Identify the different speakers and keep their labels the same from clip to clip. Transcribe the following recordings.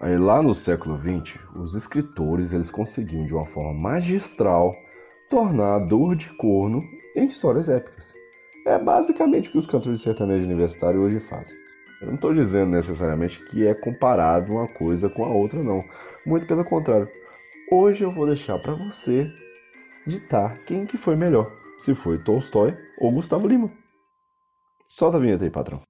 Speaker 1: Aí lá no século XX, os escritores eles conseguiam de uma forma magistral tornar a dor de corno em histórias épicas. É basicamente o que os cantores de sertanejo universitário hoje fazem. Eu não estou dizendo necessariamente que é comparável uma coisa com a outra, não. Muito pelo contrário. Hoje eu vou deixar para você ditar quem que foi melhor, se foi Tolstói ou Gustavo Lima. Solta a vinheta aí, patrão.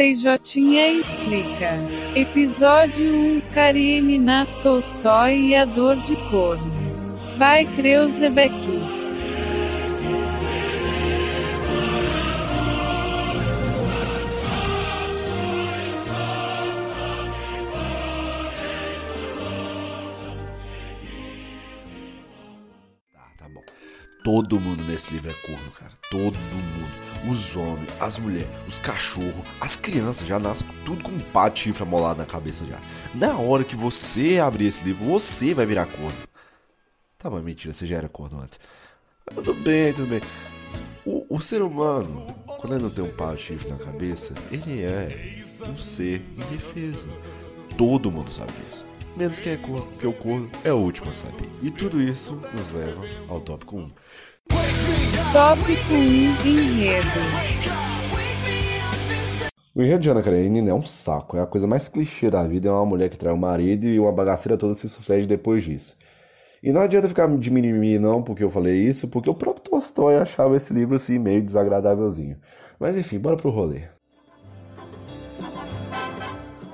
Speaker 2: CJ explica. Episódio 1 Karenina Tolstói e a dor de corno. Vai Kreuzebeck.
Speaker 3: Todo mundo nesse livro é corno, cara. Todo mundo. Os homens, as mulheres, os cachorros, as crianças já nascem tudo com um pá de amolado na cabeça já. Na hora que você abrir esse livro, você vai virar corno. Tá, mas mentira, você já era corno antes. Tudo bem, tudo bem. O, o ser humano, quando ele não tem um pá de na cabeça, ele é um ser indefeso. Todo mundo sabe disso. Menos quem é corno, porque o corno é o último a saber. E tudo isso nos leva ao tópico 1.
Speaker 2: Tópico 1 Enredo
Speaker 1: O enredo de Ana Karenina é um saco, é a coisa mais clichê da vida, é uma mulher que trai o marido e uma bagaceira toda se sucede depois disso. E não adianta ficar de mimimi não porque eu falei isso, porque o próprio Tolstói achava esse livro assim meio desagradávelzinho. Mas enfim, bora pro rolê.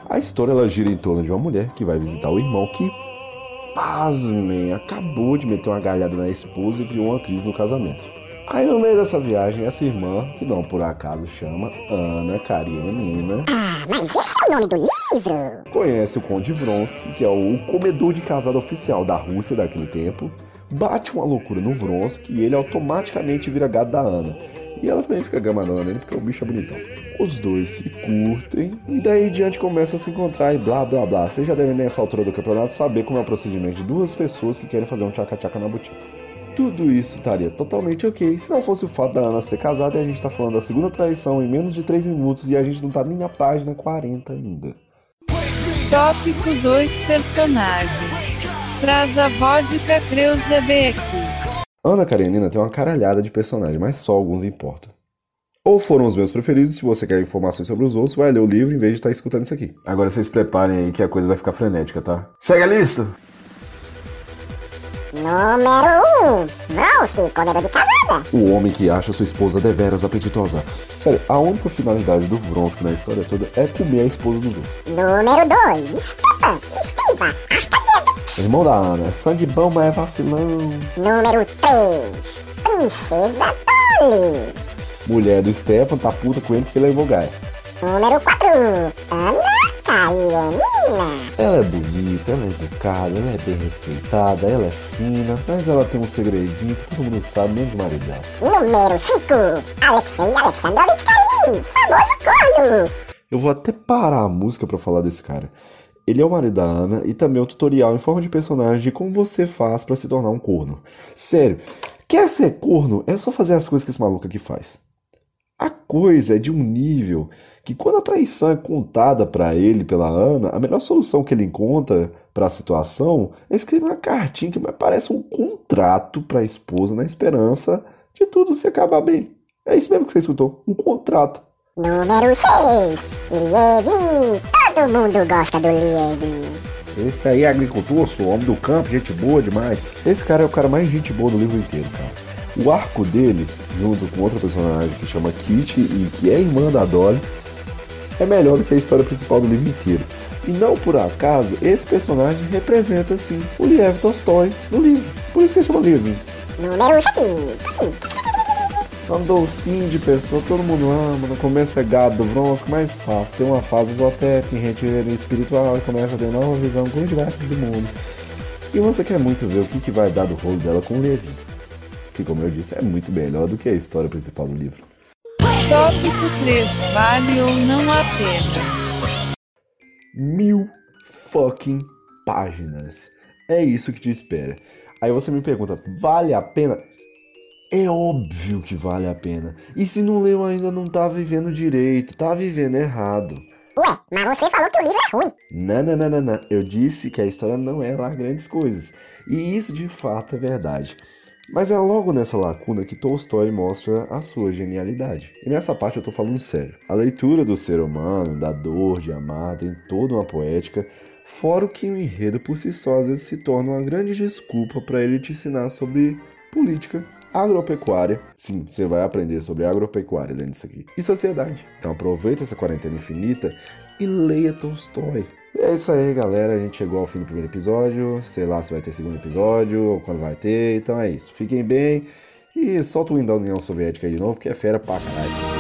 Speaker 1: A história ela gira em torno de uma mulher que vai visitar o irmão que, pasmem, acabou de meter uma galhada na esposa e criou uma crise no casamento. Aí no meio dessa viagem, essa irmã, que não por acaso chama Ana Karenina.
Speaker 4: Ah, mas esse é o nome do livro!
Speaker 1: Conhece o Conde Vronsky, que é o comedor de casado oficial da Rússia daquele tempo. Bate uma loucura no Vronsky e ele automaticamente vira gado da Ana. E ela também fica gamanando nele porque o bicho é bonitão. Os dois se curtem e daí em diante começam a se encontrar e blá blá blá. Vocês já devem nessa altura do campeonato saber como é o procedimento de duas pessoas que querem fazer um tchaca-tchaca na boutique. Tudo isso estaria totalmente ok se não fosse o fato da Ana ser casada e a gente tá falando da segunda traição em menos de 3 minutos e a gente não tá nem na página 40 ainda.
Speaker 2: Tópico 2 Personagens Traz a vodka Kreuzebeck
Speaker 1: Ana Karenina tem uma caralhada de personagens, mas só alguns importam. Ou foram os meus preferidos, se você quer informações sobre os outros, vai ler o livro em vez de estar escutando isso aqui. Agora vocês preparem aí que a coisa vai ficar frenética, tá? Segue a lista!
Speaker 4: Número 1. Vronsky, comedor de casada.
Speaker 1: O homem que acha sua esposa deveras apetitosa. Sério, a única finalidade do Vronsky na história toda é comer a esposa dos outros.
Speaker 4: Número 2. Esquiva, esquiva, raspa
Speaker 1: Irmão da Ana, é sangue bom, mas é vacilão.
Speaker 4: Número 3. Princesa Polly.
Speaker 1: Mulher do Stefan tá puta com ele porque levou Gaia.
Speaker 4: Número 4. Ana Karenina.
Speaker 1: Ela é bonita, ela é educada, ela é bem respeitada, ela é fina, mas ela tem um segredinho que todo mundo sabe, menos o marido dela.
Speaker 4: Número 5. Alexei Alexandrovich Karenin. Famoso corno.
Speaker 1: Eu vou até parar a música pra falar desse cara. Ele é o marido da Ana e também o tutorial em forma de personagem de como você faz pra se tornar um corno. Sério, quer ser corno? É só fazer as coisas que esse maluco aqui faz. A coisa é de um nível que quando a traição é contada para ele pela Ana, a melhor solução que ele encontra para a situação é escrever uma cartinha que parece um contrato para a esposa na esperança de tudo se acabar bem. É isso mesmo que você escutou, um contrato.
Speaker 4: Número 6. Todo mundo gosta do Liev.
Speaker 1: Esse aí é agricultor, sou homem do campo, gente boa demais. Esse cara é o cara mais gente boa do livro inteiro, cara. O arco dele, junto com outra personagem que chama Kitty e que é irmã da Dolly, é melhor do que a história principal do livro inteiro. E não por acaso, esse personagem representa, sim, o Liev Tolstói no livro. Por isso que ele chama livro.
Speaker 4: Número 7.
Speaker 1: É um docinho de pessoa, todo mundo ama, no começo é gado do Vronsky, mas fácil. Tem uma fase esotérica, em retiro espiritual e começa a ter nova visão com os diversos do mundo. E você quer muito ver o que, que vai dar do rolo dela com o Levi que, como eu disse, é muito melhor do que a história principal do livro.
Speaker 2: Tópico 3 Vale ou não a pena?
Speaker 1: Mil fucking páginas. É isso que te espera. Aí você me pergunta, vale a pena? É óbvio que vale a pena. E se não leu ainda não tá vivendo direito, tá vivendo errado.
Speaker 4: Ué, mas você falou que o livro é ruim.
Speaker 1: Não, não, não, não, não. Eu disse que a história não é lá grandes coisas. E isso de fato é verdade. Mas é logo nessa lacuna que Tolstói mostra a sua genialidade. E nessa parte eu tô falando sério. A leitura do ser humano, da dor de amar, tem toda uma poética, fora o que o enredo por si só às vezes se torna uma grande desculpa para ele te ensinar sobre política, agropecuária. Sim, você vai aprender sobre agropecuária dentro disso aqui. E sociedade. Então aproveita essa quarentena infinita e leia Tolstói. É isso aí, galera. A gente chegou ao fim do primeiro episódio. Sei lá se vai ter segundo episódio ou quando vai ter. Então é isso. Fiquem bem. E solta o Windows da União Soviética de novo, porque é fera pra caralho.